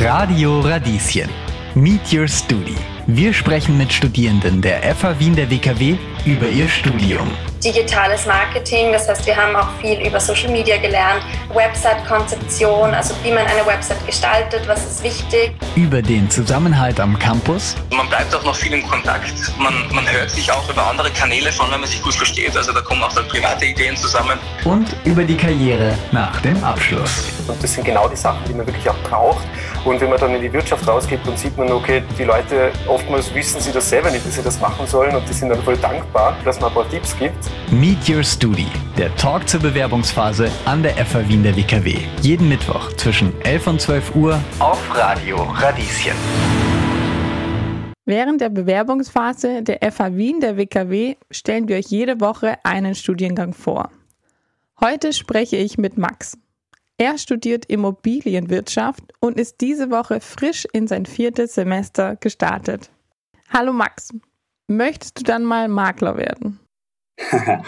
Radio Radieschen. Meet Your Studi. Wir sprechen mit Studierenden der FH Wien der WKW über ihr Studium. Digitales Marketing, das heißt, wir haben auch viel über Social Media gelernt, Website-Konzeption, also wie man eine Website gestaltet, was ist wichtig. Über den Zusammenhalt am Campus. Man bleibt auch noch viel im Kontakt. Man, man hört sich auch über andere Kanäle von, wenn man sich gut versteht. Also da kommen auch dann private Ideen zusammen. Und über die Karriere nach dem Abschluss. Und das sind genau die Sachen, die man wirklich auch braucht. Und wenn man dann in die Wirtschaft rausgeht, dann sieht man, okay, die Leute oftmals wissen sie das selber nicht, dass sie das machen sollen und die sind dann voll dankbar, dass man ein paar Tipps gibt. Meet Your Studi, der Talk zur Bewerbungsphase an der FH Wien der WKW. Jeden Mittwoch zwischen 11 und 12 Uhr auf Radio Radieschen. Während der Bewerbungsphase der FH Wien der WKW stellen wir euch jede Woche einen Studiengang vor. Heute spreche ich mit Max. Er studiert Immobilienwirtschaft und ist diese Woche frisch in sein viertes Semester gestartet. Hallo Max, möchtest du dann mal Makler werden?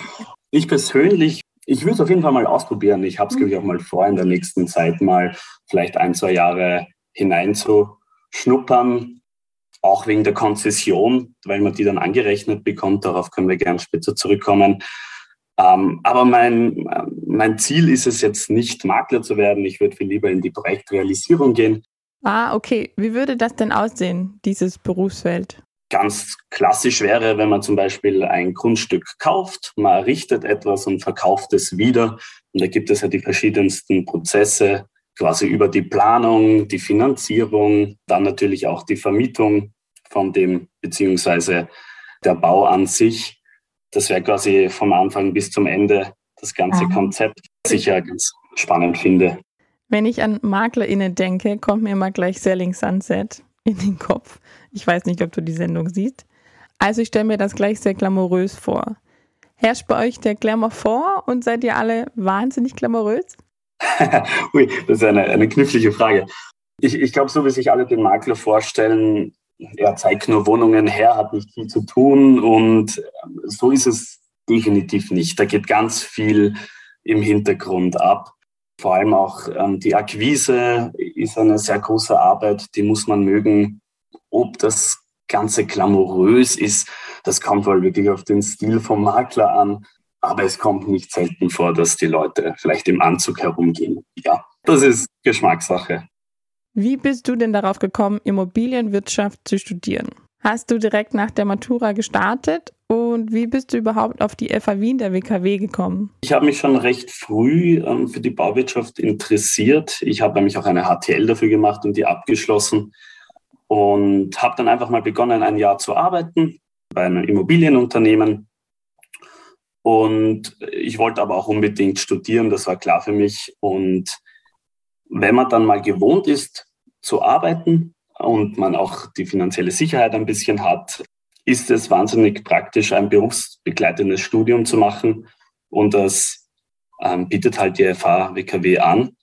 ich persönlich, ich würde es auf jeden Fall mal ausprobieren. Ich habe es, glaube ich, auch mal vor, in der nächsten Zeit mal vielleicht ein, zwei Jahre hineinzuschnuppern. Auch wegen der Konzession, weil man die dann angerechnet bekommt. Darauf können wir gerne später zurückkommen. Ähm, aber mein, mein Ziel ist es jetzt nicht, Makler zu werden. Ich würde viel lieber in die Projektrealisierung gehen. Ah, okay. Wie würde das denn aussehen, dieses Berufsfeld? Ganz klassisch wäre, wenn man zum Beispiel ein Grundstück kauft, man errichtet etwas und verkauft es wieder. Und da gibt es ja die verschiedensten Prozesse, quasi über die Planung, die Finanzierung, dann natürlich auch die Vermietung von dem, beziehungsweise der Bau an sich das wäre quasi vom Anfang bis zum Ende das ganze Aha. Konzept, das ich ja ganz spannend finde. Wenn ich an MaklerInnen denke, kommt mir immer gleich Selling Sunset in den Kopf. Ich weiß nicht, ob du die Sendung siehst. Also ich stelle mir das gleich sehr glamourös vor. Herrscht bei euch der Glamour vor und seid ihr alle wahnsinnig glamourös? Ui, das ist eine, eine knifflige Frage. Ich, ich glaube, so wie sich alle den Makler vorstellen, er zeigt nur Wohnungen her, hat nicht viel zu tun und so ist es definitiv nicht. Da geht ganz viel im Hintergrund ab. Vor allem auch ähm, die Akquise ist eine sehr große Arbeit, die muss man mögen. Ob das Ganze glamourös ist, das kommt wohl wirklich auf den Stil vom Makler an. Aber es kommt nicht selten vor, dass die Leute vielleicht im Anzug herumgehen. Ja, das ist Geschmackssache. Wie bist du denn darauf gekommen, Immobilienwirtschaft zu studieren? Hast du direkt nach der Matura gestartet und wie bist du überhaupt auf die FA Wien der WKW gekommen? Ich habe mich schon recht früh ähm, für die Bauwirtschaft interessiert. Ich habe nämlich auch eine HTL dafür gemacht und die abgeschlossen und habe dann einfach mal begonnen, ein Jahr zu arbeiten bei einem Immobilienunternehmen. Und ich wollte aber auch unbedingt studieren, das war klar für mich. Und wenn man dann mal gewohnt ist zu arbeiten und man auch die finanzielle Sicherheit ein bisschen hat, ist es wahnsinnig praktisch, ein berufsbegleitendes Studium zu machen. Und das ähm, bietet halt die FH WKW an.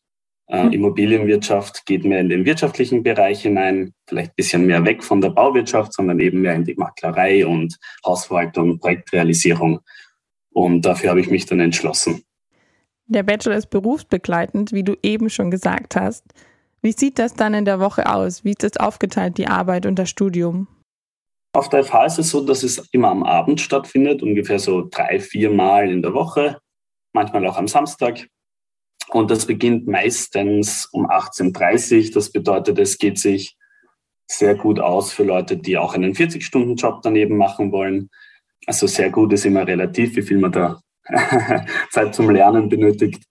Äh, mhm. Immobilienwirtschaft geht mehr in den wirtschaftlichen Bereich hinein, vielleicht ein bisschen mehr weg von der Bauwirtschaft, sondern eben mehr in die Maklerei und Hausverwaltung, Projektrealisierung. Und dafür habe ich mich dann entschlossen. Der Bachelor ist berufsbegleitend, wie du eben schon gesagt hast. Wie sieht das dann in der Woche aus? Wie ist das aufgeteilt, die Arbeit und das Studium? Auf der FH ist es so, dass es immer am Abend stattfindet, ungefähr so drei, vier Mal in der Woche, manchmal auch am Samstag. Und das beginnt meistens um 18.30 Uhr. Das bedeutet, es geht sich sehr gut aus für Leute, die auch einen 40-Stunden-Job daneben machen wollen. Also sehr gut ist immer relativ, wie viel man da Zeit zum Lernen benötigt.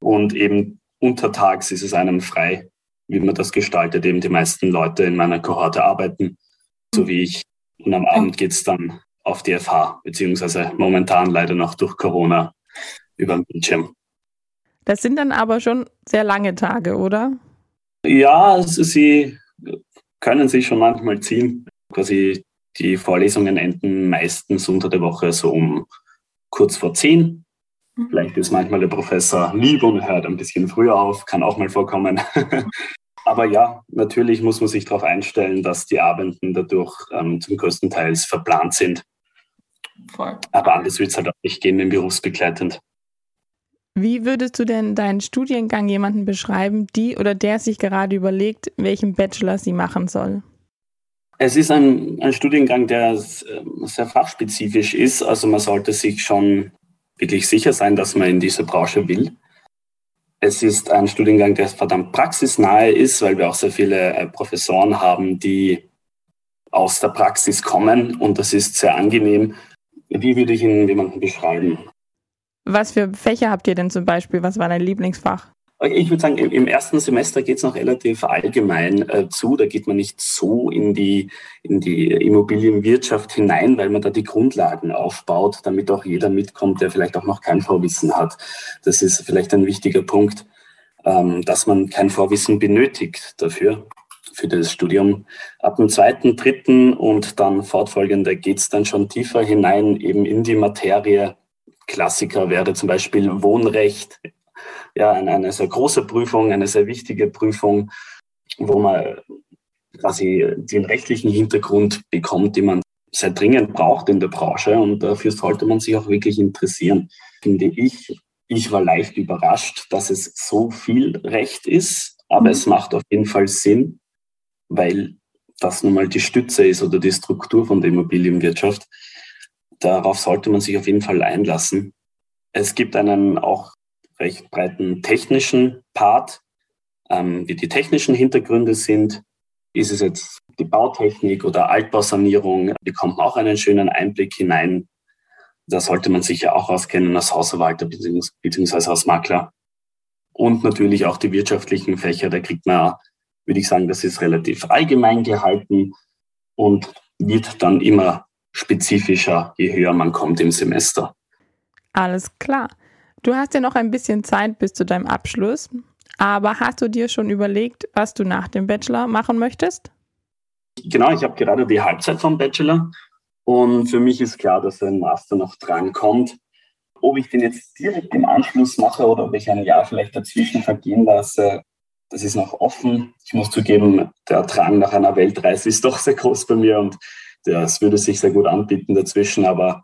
Und eben untertags ist es einem frei, wie man das gestaltet. Eben die meisten Leute in meiner Kohorte arbeiten, so wie ich. Und am Abend geht es dann auf die FH, beziehungsweise momentan leider noch durch Corona über den Bildschirm. Das sind dann aber schon sehr lange Tage, oder? Ja, also sie können sich schon manchmal ziehen. Quasi die Vorlesungen enden meistens unter der Woche so um kurz vor zehn. Mhm. Vielleicht ist manchmal der Professor lieb und hört ein bisschen früher auf, kann auch mal vorkommen. Aber ja, natürlich muss man sich darauf einstellen, dass die Abenden dadurch ähm, zum größten Teil verplant sind. Voll. Aber anders wird es halt auch nicht gehen, im berufsbegleitend. Wie würdest du denn deinen Studiengang jemanden beschreiben, die oder der sich gerade überlegt, welchen Bachelor sie machen soll? Es ist ein, ein Studiengang, der ähm, sehr fachspezifisch ist. Also man sollte sich schon wirklich sicher sein, dass man in diese Branche will. Es ist ein Studiengang, der verdammt praxisnahe ist, weil wir auch sehr viele äh, Professoren haben, die aus der Praxis kommen und das ist sehr angenehm. Wie würde ich Ihnen jemanden beschreiben? Was für Fächer habt ihr denn zum Beispiel? Was war dein Lieblingsfach? Ich würde sagen, im ersten Semester geht es noch relativ allgemein äh, zu. Da geht man nicht so in die, in die Immobilienwirtschaft hinein, weil man da die Grundlagen aufbaut, damit auch jeder mitkommt, der vielleicht auch noch kein Vorwissen hat. Das ist vielleicht ein wichtiger Punkt, ähm, dass man kein Vorwissen benötigt dafür, für das Studium. Ab dem zweiten, dritten und dann fortfolgende geht es dann schon tiefer hinein, eben in die Materie. Klassiker wäre zum Beispiel Wohnrecht, ja, eine, sehr große Prüfung, eine sehr wichtige Prüfung, wo man quasi den rechtlichen Hintergrund bekommt, den man sehr dringend braucht in der Branche und dafür sollte man sich auch wirklich interessieren, finde ich. Ich war leicht überrascht, dass es so viel Recht ist, aber mhm. es macht auf jeden Fall Sinn, weil das nun mal die Stütze ist oder die Struktur von der Immobilienwirtschaft. Darauf sollte man sich auf jeden Fall einlassen. Es gibt einen auch recht breiten technischen Part, ähm, wie die technischen Hintergründe sind. Ist es jetzt die Bautechnik oder Altbausanierung, bekommt man auch einen schönen Einblick hinein. Da sollte man sich ja auch auskennen als Hausverwalter bzw. als Makler. Und natürlich auch die wirtschaftlichen Fächer, da kriegt man, würde ich sagen, das ist relativ allgemein gehalten und wird dann immer spezifischer, je höher man kommt im Semester. Alles klar. Du hast ja noch ein bisschen Zeit bis zu deinem Abschluss, aber hast du dir schon überlegt, was du nach dem Bachelor machen möchtest? Genau, ich habe gerade die Halbzeit vom Bachelor und für mich ist klar, dass ein Master noch dran kommt. Ob ich den jetzt direkt im Anschluss mache oder ob ich ein Jahr vielleicht dazwischen vergehen lasse, das ist noch offen. Ich muss zugeben, der Drang nach einer Weltreise ist doch sehr groß bei mir und das würde sich sehr gut anbieten dazwischen, aber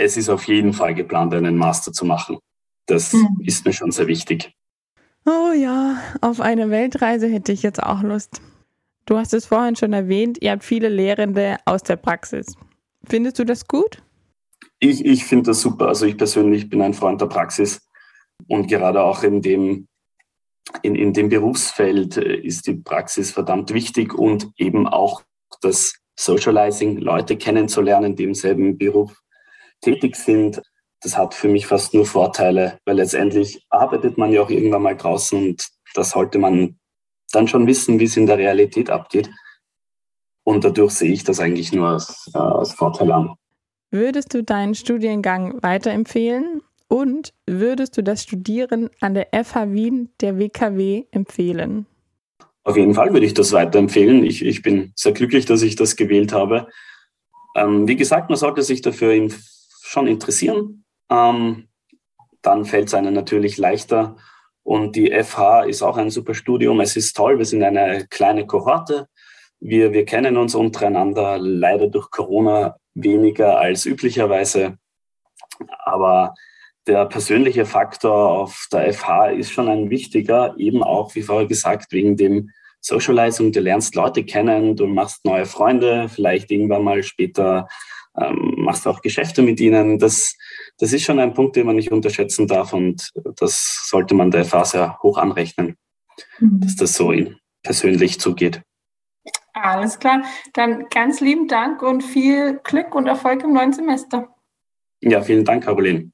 es ist auf jeden Fall geplant, einen Master zu machen. Das mhm. ist mir schon sehr wichtig. Oh ja, auf eine Weltreise hätte ich jetzt auch Lust. Du hast es vorhin schon erwähnt, ihr habt viele Lehrende aus der Praxis. Findest du das gut? Ich, ich finde das super. Also ich persönlich bin ein Freund der Praxis und gerade auch in dem, in, in dem Berufsfeld äh, ist die Praxis verdammt wichtig und eben auch das Socializing, Leute kennenzulernen, die im selben Beruf tätig sind, das hat für mich fast nur Vorteile, weil letztendlich arbeitet man ja auch irgendwann mal draußen und da sollte man dann schon wissen, wie es in der Realität abgeht. Und dadurch sehe ich das eigentlich nur als, äh, als Vorteil an. Würdest du deinen Studiengang weiterempfehlen? Und würdest du das Studieren an der FH Wien der WKW empfehlen? Auf jeden Fall würde ich das weiterempfehlen. Ich, ich bin sehr glücklich, dass ich das gewählt habe. Ähm, wie gesagt, man sollte sich dafür schon interessieren, ähm, dann fällt es einem natürlich leichter. Und die FH ist auch ein super Studium. Es ist toll, wir sind eine kleine Kohorte. Wir, wir kennen uns untereinander, leider durch Corona weniger als üblicherweise. Aber der persönliche Faktor auf der FH ist schon ein wichtiger, eben auch, wie vorher gesagt, wegen dem Socializing. Du lernst Leute kennen, du machst neue Freunde, vielleicht irgendwann mal später ähm, machst auch Geschäfte mit ihnen. Das, das ist schon ein Punkt, den man nicht unterschätzen darf und das sollte man der Phase hoch anrechnen, mhm. dass das so persönlich zugeht. Alles klar. Dann ganz lieben Dank und viel Glück und Erfolg im neuen Semester. Ja, vielen Dank, Caroline.